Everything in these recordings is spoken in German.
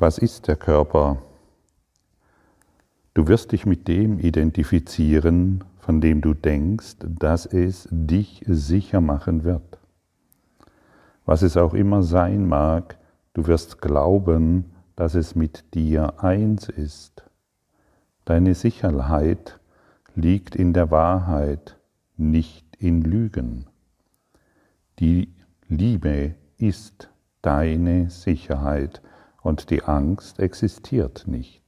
Was ist der Körper? Du wirst dich mit dem identifizieren, von dem du denkst, dass es dich sicher machen wird. Was es auch immer sein mag, du wirst glauben, dass es mit dir eins ist. Deine Sicherheit liegt in der Wahrheit, nicht in Lügen. Die Liebe ist deine Sicherheit und die Angst existiert nicht.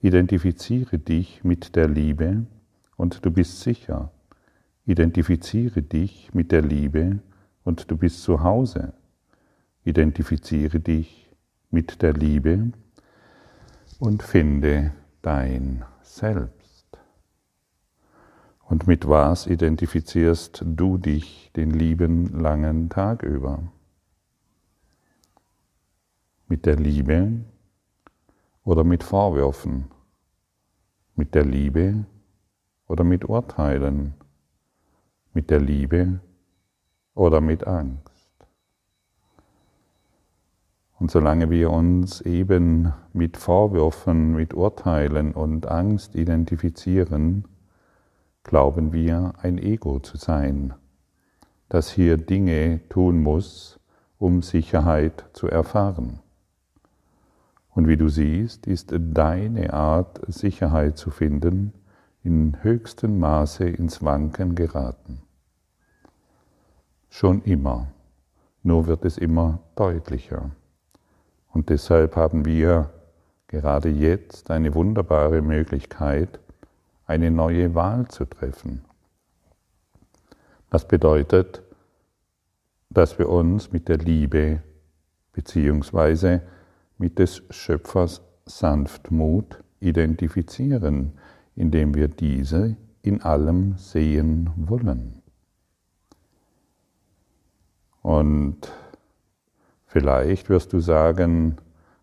Identifiziere dich mit der Liebe und du bist sicher. Identifiziere dich mit der Liebe und du bist zu Hause. Identifiziere dich mit der Liebe und finde dein Selbst. Und mit was identifizierst du dich den lieben langen Tag über? Mit der Liebe oder mit Vorwürfen? Mit der Liebe oder mit Urteilen? Mit der Liebe oder mit Angst? Und solange wir uns eben mit Vorwürfen, mit Urteilen und Angst identifizieren, glauben wir ein Ego zu sein, das hier Dinge tun muss, um Sicherheit zu erfahren. Und wie du siehst, ist deine Art, Sicherheit zu finden, in höchstem Maße ins Wanken geraten. Schon immer, nur wird es immer deutlicher. Und deshalb haben wir gerade jetzt eine wunderbare Möglichkeit, eine neue Wahl zu treffen. Das bedeutet, dass wir uns mit der Liebe beziehungsweise mit des Schöpfers Sanftmut identifizieren, indem wir diese in allem sehen wollen. Und vielleicht wirst du sagen,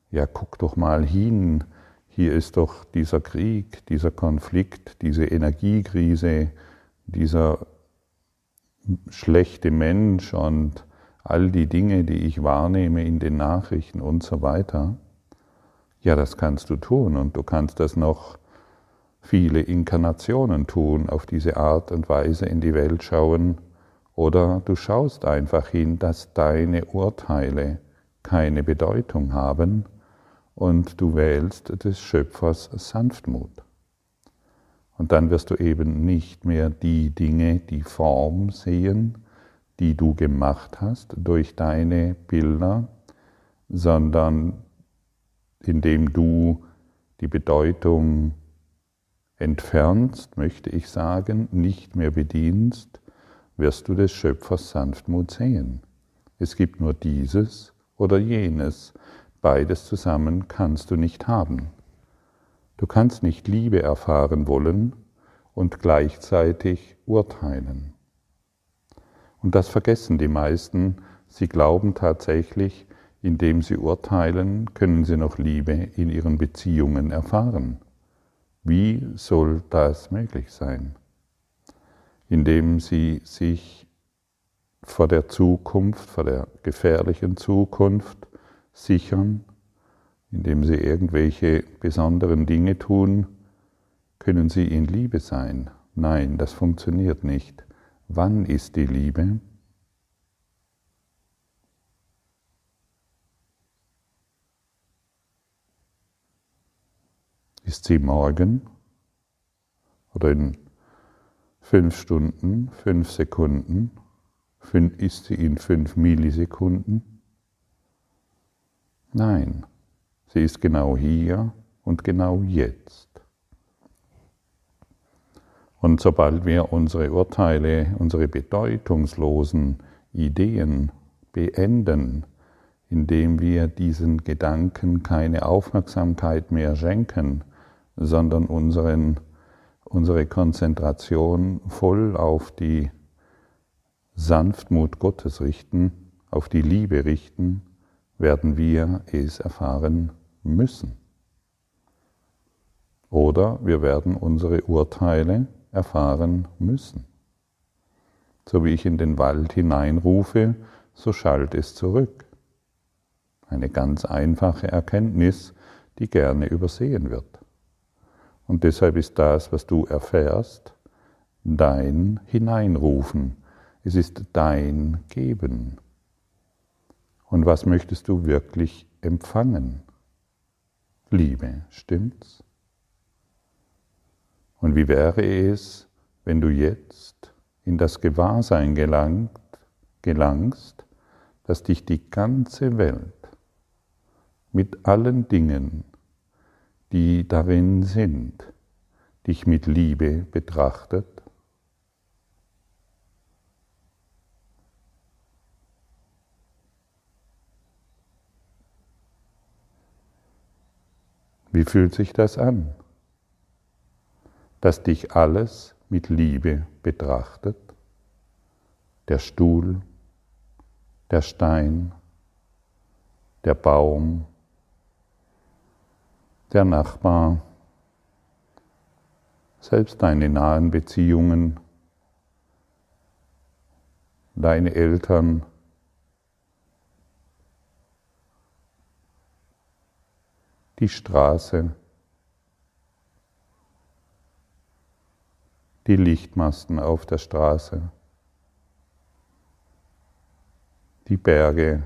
ja, guck doch mal hin, hier ist doch dieser Krieg, dieser Konflikt, diese Energiekrise, dieser schlechte Mensch und all die Dinge, die ich wahrnehme in den Nachrichten und so weiter. Ja, das kannst du tun und du kannst das noch viele Inkarnationen tun, auf diese Art und Weise in die Welt schauen. Oder du schaust einfach hin, dass deine Urteile keine Bedeutung haben und du wählst des Schöpfers Sanftmut. Und dann wirst du eben nicht mehr die Dinge, die Form sehen, die du gemacht hast durch deine Bilder, sondern indem du die Bedeutung entfernst, möchte ich sagen, nicht mehr bedienst, wirst du des Schöpfers Sanftmut sehen. Es gibt nur dieses oder jenes, beides zusammen kannst du nicht haben. Du kannst nicht Liebe erfahren wollen und gleichzeitig urteilen. Und das vergessen die meisten. Sie glauben tatsächlich, indem sie urteilen, können sie noch Liebe in ihren Beziehungen erfahren. Wie soll das möglich sein? Indem sie sich vor der Zukunft, vor der gefährlichen Zukunft sichern, indem sie irgendwelche besonderen Dinge tun, können sie in Liebe sein. Nein, das funktioniert nicht. Wann ist die Liebe? Ist sie morgen oder in fünf Stunden, fünf Sekunden? Ist sie in fünf Millisekunden? Nein, sie ist genau hier und genau jetzt. Und sobald wir unsere Urteile, unsere bedeutungslosen Ideen beenden, indem wir diesen Gedanken keine Aufmerksamkeit mehr schenken, sondern unseren, unsere Konzentration voll auf die Sanftmut Gottes richten, auf die Liebe richten, werden wir es erfahren müssen. Oder wir werden unsere Urteile erfahren müssen. So wie ich in den Wald hineinrufe, so schallt es zurück. Eine ganz einfache Erkenntnis, die gerne übersehen wird. Und deshalb ist das, was du erfährst, dein Hineinrufen. Es ist dein Geben. Und was möchtest du wirklich empfangen? Liebe, stimmt's? Und wie wäre es, wenn du jetzt in das Gewahrsein gelangt, gelangst, dass dich die ganze Welt mit allen Dingen, die darin sind, dich mit Liebe betrachtet? Wie fühlt sich das an? Dass dich alles mit Liebe betrachtet? Der Stuhl, der Stein, der Baum, der Nachbar, selbst deine nahen Beziehungen, deine Eltern, die Straße, die Lichtmasten auf der Straße, die Berge,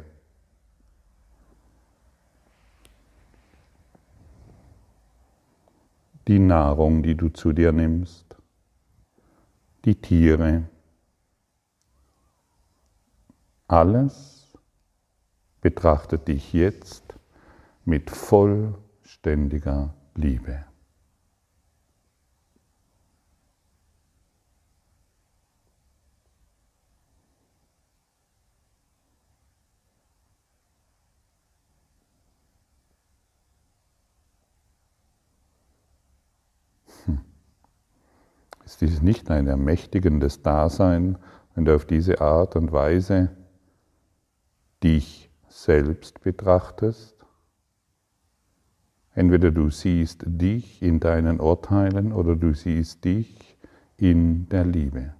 die Nahrung, die du zu dir nimmst, die Tiere, alles betrachtet dich jetzt mit vollständiger Liebe. Ist dies nicht ein ermächtigendes Dasein, wenn du auf diese Art und Weise dich selbst betrachtest? Entweder du siehst dich in deinen Urteilen oder du siehst dich in der Liebe.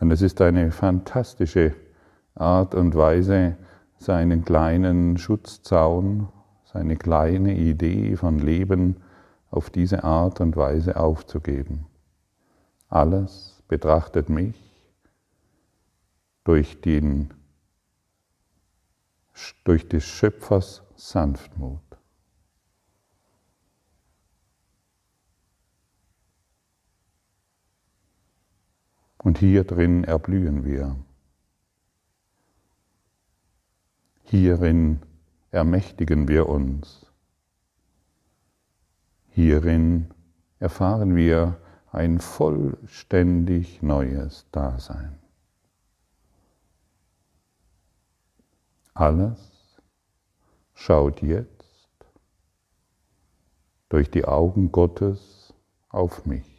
Und es ist eine fantastische Art und Weise, seinen kleinen Schutzzaun, seine kleine Idee von Leben auf diese Art und Weise aufzugeben. Alles betrachtet mich durch, den, durch des Schöpfers Sanftmut. Und hier drin erblühen wir. Hierin ermächtigen wir uns. Hierin erfahren wir ein vollständig neues Dasein. Alles schaut jetzt durch die Augen Gottes auf mich.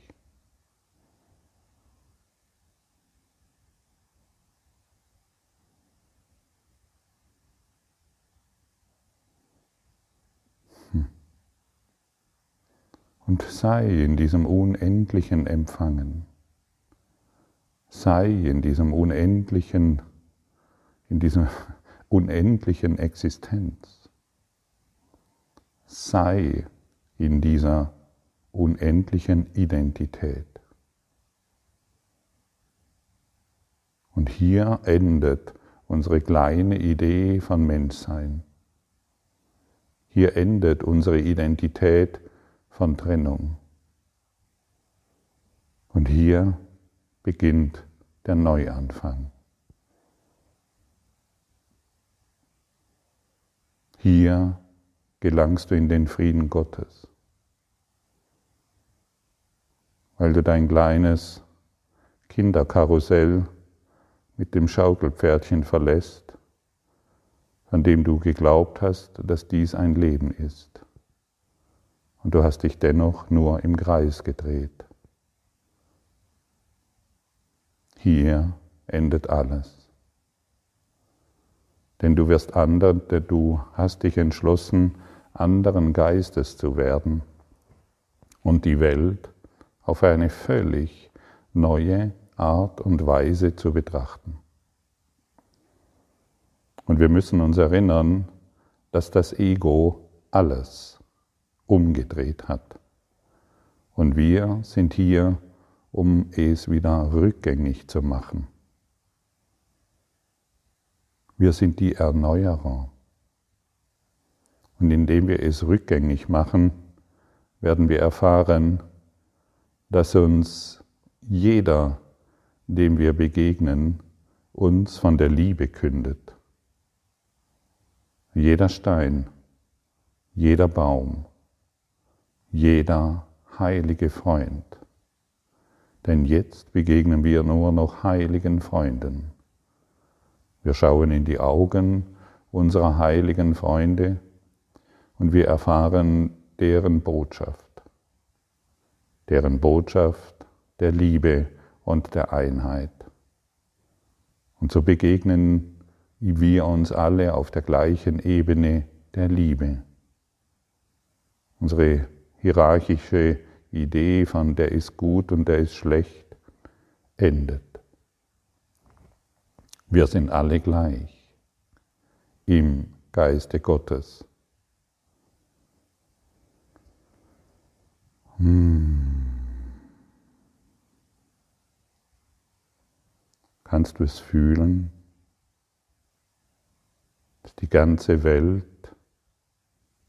Und sei in diesem unendlichen Empfangen. Sei in diesem unendlichen, in dieser unendlichen Existenz. Sei in dieser unendlichen Identität. Und hier endet unsere kleine Idee von Menschsein. Hier endet unsere Identität von Trennung. Und hier beginnt der Neuanfang. Hier gelangst du in den Frieden Gottes, weil du dein kleines Kinderkarussell mit dem Schaukelpferdchen verlässt, von dem du geglaubt hast, dass dies ein Leben ist und du hast dich dennoch nur im Kreis gedreht. Hier endet alles. Denn du wirst anderen, denn du hast dich entschlossen, anderen Geistes zu werden und die Welt auf eine völlig neue Art und Weise zu betrachten. Und wir müssen uns erinnern, dass das Ego alles umgedreht hat. Und wir sind hier, um es wieder rückgängig zu machen. Wir sind die Erneuerer. Und indem wir es rückgängig machen, werden wir erfahren, dass uns jeder, dem wir begegnen, uns von der Liebe kündet. Jeder Stein, jeder Baum, jeder heilige Freund. Denn jetzt begegnen wir nur noch heiligen Freunden. Wir schauen in die Augen unserer heiligen Freunde und wir erfahren deren Botschaft, deren Botschaft der Liebe und der Einheit. Und so begegnen wir uns alle auf der gleichen Ebene der Liebe. Unsere hierarchische Idee von der ist gut und der ist schlecht endet. Wir sind alle gleich im Geiste Gottes. Hm. Kannst du es fühlen, dass die ganze Welt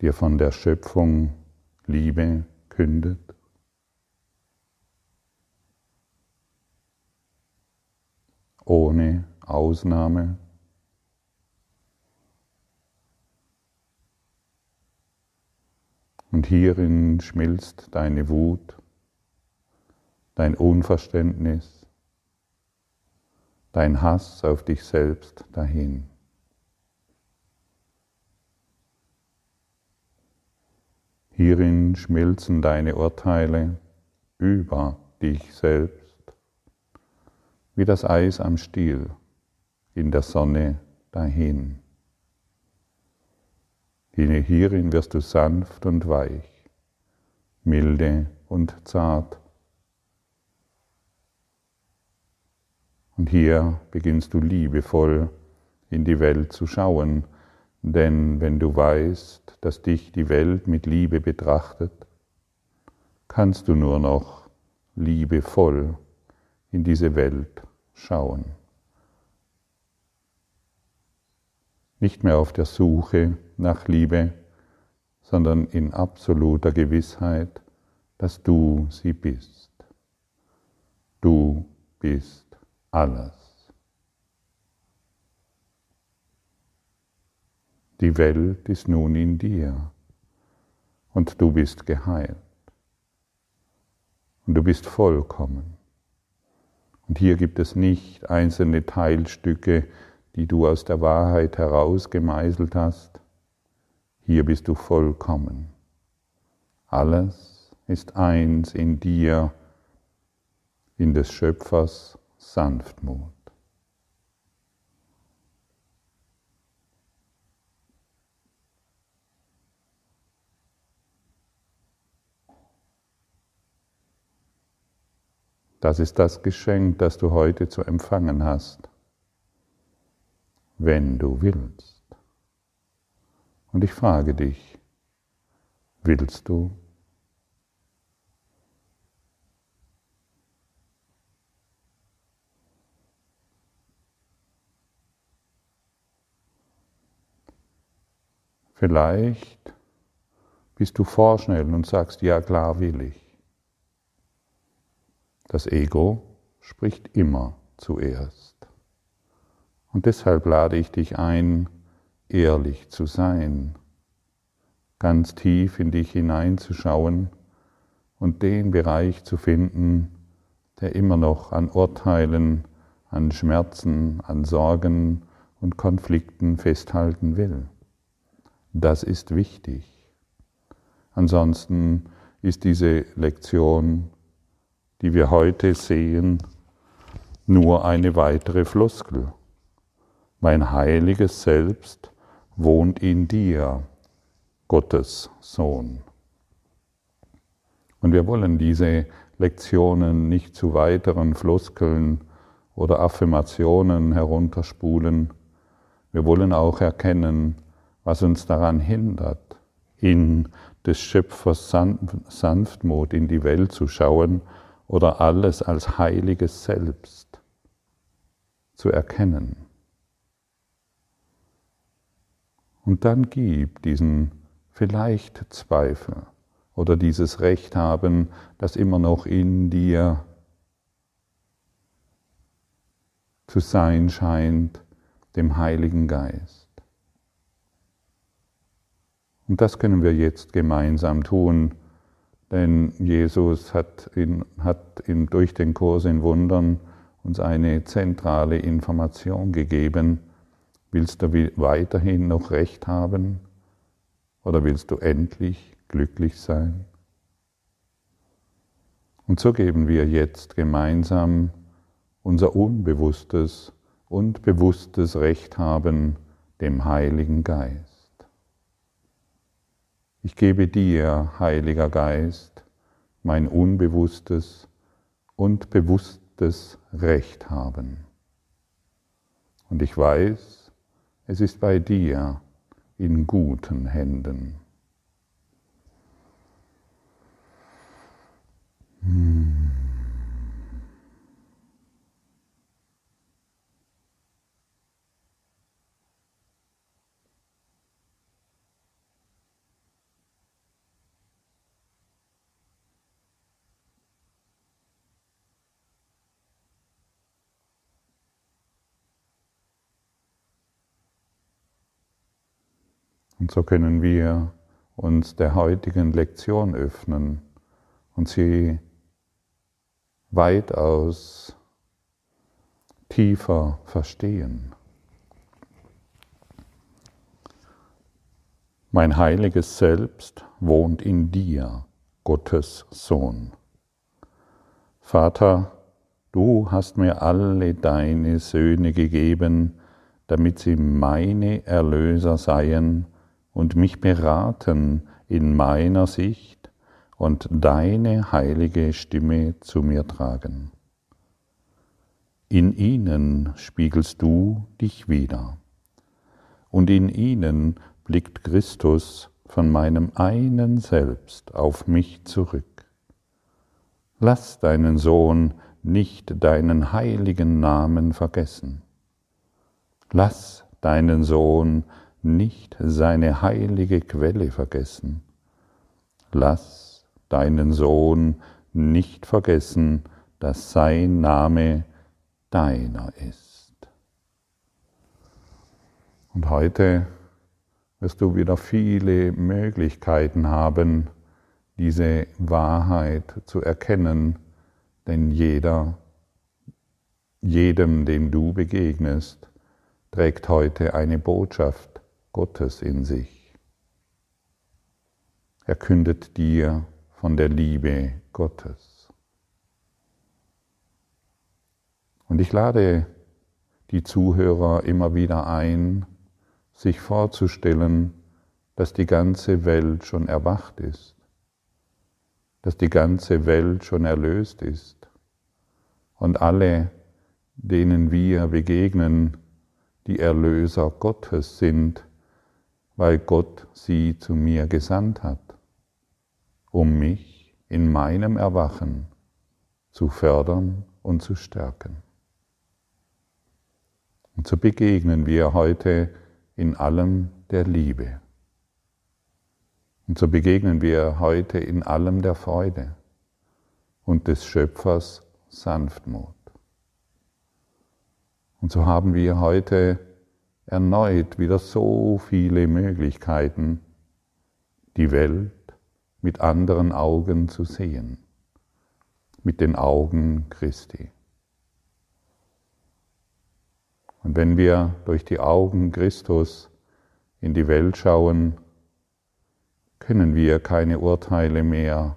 dir von der Schöpfung Liebe kündet? Ohne Ausnahme. Und hierin schmilzt deine Wut, dein Unverständnis, dein Hass auf dich selbst dahin. Hierin schmilzen deine Urteile über dich selbst, wie das Eis am Stiel in der Sonne dahin. Hierin wirst du sanft und weich, milde und zart. Und hier beginnst du liebevoll in die Welt zu schauen, denn wenn du weißt, dass dich die Welt mit Liebe betrachtet, kannst du nur noch liebevoll in diese Welt schauen. Nicht mehr auf der Suche nach Liebe, sondern in absoluter Gewissheit, dass du sie bist. Du bist alles. Die Welt ist nun in dir und du bist geheilt. Und du bist vollkommen. Und hier gibt es nicht einzelne Teilstücke, die du aus der Wahrheit heraus gemeißelt hast. Hier bist du vollkommen. Alles ist eins in dir, in des Schöpfers Sanftmut. Das ist das Geschenk, das du heute zu empfangen hast, wenn du willst. Und ich frage dich, willst du? Vielleicht bist du vorschnell und sagst, ja klar will ich. Das Ego spricht immer zuerst. Und deshalb lade ich dich ein, ehrlich zu sein, ganz tief in dich hineinzuschauen und den Bereich zu finden, der immer noch an Urteilen, an Schmerzen, an Sorgen und Konflikten festhalten will. Das ist wichtig. Ansonsten ist diese Lektion die wir heute sehen, nur eine weitere Floskel. Mein heiliges Selbst wohnt in dir, Gottes Sohn. Und wir wollen diese Lektionen nicht zu weiteren Floskeln oder Affirmationen herunterspulen, Wir wollen auch erkennen, was uns daran hindert, in des Schöpfers Sanftmut in die Welt zu schauen oder alles als heiliges Selbst zu erkennen. Und dann gib diesen vielleicht Zweifel oder dieses Recht haben, das immer noch in dir zu sein scheint, dem Heiligen Geist. Und das können wir jetzt gemeinsam tun, denn Jesus hat, in, hat in, durch den Kurs in Wundern uns eine zentrale Information gegeben. Willst du weiterhin noch Recht haben oder willst du endlich glücklich sein? Und so geben wir jetzt gemeinsam unser unbewusstes und bewusstes Recht haben dem Heiligen Geist. Ich gebe dir, Heiliger Geist, mein unbewusstes und bewusstes Recht haben. Und ich weiß, es ist bei dir in guten Händen. Hmm. Und so können wir uns der heutigen Lektion öffnen und sie weitaus tiefer verstehen. Mein heiliges Selbst wohnt in dir, Gottes Sohn. Vater, du hast mir alle deine Söhne gegeben, damit sie meine Erlöser seien und mich beraten in meiner Sicht und deine heilige Stimme zu mir tragen. In ihnen spiegelst du dich wieder, und in ihnen blickt Christus von meinem einen Selbst auf mich zurück. Lass deinen Sohn nicht deinen heiligen Namen vergessen. Lass deinen Sohn nicht seine heilige Quelle vergessen. Lass deinen Sohn nicht vergessen, dass sein Name deiner ist. Und heute wirst du wieder viele Möglichkeiten haben, diese Wahrheit zu erkennen, denn jeder, jedem, dem du begegnest, trägt heute eine Botschaft Gottes in sich. Er kündet dir von der Liebe Gottes. Und ich lade die Zuhörer immer wieder ein, sich vorzustellen, dass die ganze Welt schon erwacht ist, dass die ganze Welt schon erlöst ist und alle, denen wir begegnen, die Erlöser Gottes sind, weil Gott sie zu mir gesandt hat, um mich in meinem Erwachen zu fördern und zu stärken. Und so begegnen wir heute in allem der Liebe. Und so begegnen wir heute in allem der Freude und des Schöpfers Sanftmut. Und so haben wir heute erneut wieder so viele Möglichkeiten, die Welt mit anderen Augen zu sehen, mit den Augen Christi. Und wenn wir durch die Augen Christus in die Welt schauen, können wir keine Urteile mehr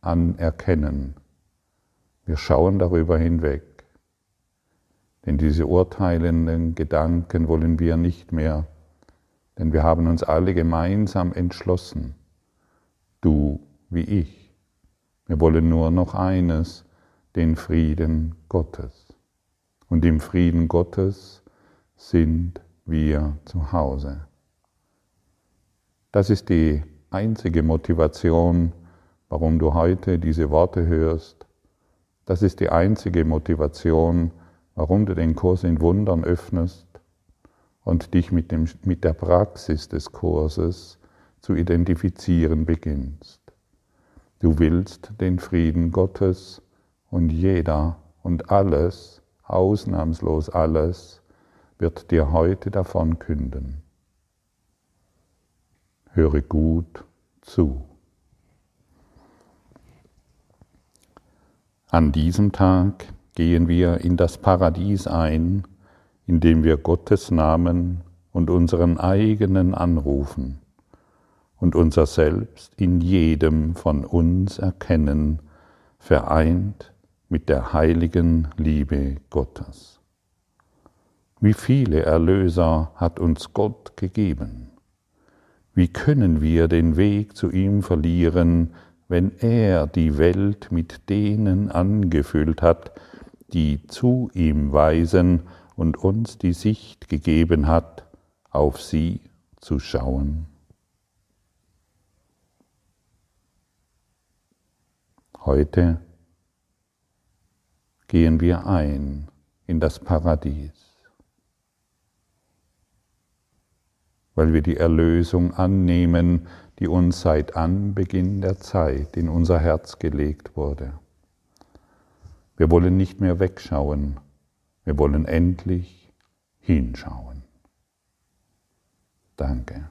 anerkennen. Wir schauen darüber hinweg. Denn diese urteilenden Gedanken wollen wir nicht mehr, denn wir haben uns alle gemeinsam entschlossen, du wie ich. Wir wollen nur noch eines, den Frieden Gottes. Und im Frieden Gottes sind wir zu Hause. Das ist die einzige Motivation, warum du heute diese Worte hörst. Das ist die einzige Motivation, warum du den Kurs in Wundern öffnest und dich mit, dem, mit der Praxis des Kurses zu identifizieren beginnst. Du willst den Frieden Gottes und jeder und alles, ausnahmslos alles, wird dir heute davon künden. Höre gut zu. An diesem Tag gehen wir in das Paradies ein, indem wir Gottes Namen und unseren eigenen anrufen und unser Selbst in jedem von uns erkennen, vereint mit der heiligen Liebe Gottes. Wie viele Erlöser hat uns Gott gegeben? Wie können wir den Weg zu ihm verlieren, wenn er die Welt mit denen angefüllt hat, die zu ihm weisen und uns die Sicht gegeben hat, auf sie zu schauen? Heute gehen wir ein in das Paradies, weil wir die Erlösung annehmen, die uns seit Anbeginn der Zeit in unser Herz gelegt wurde. Wir wollen nicht mehr wegschauen, wir wollen endlich hinschauen. Danke.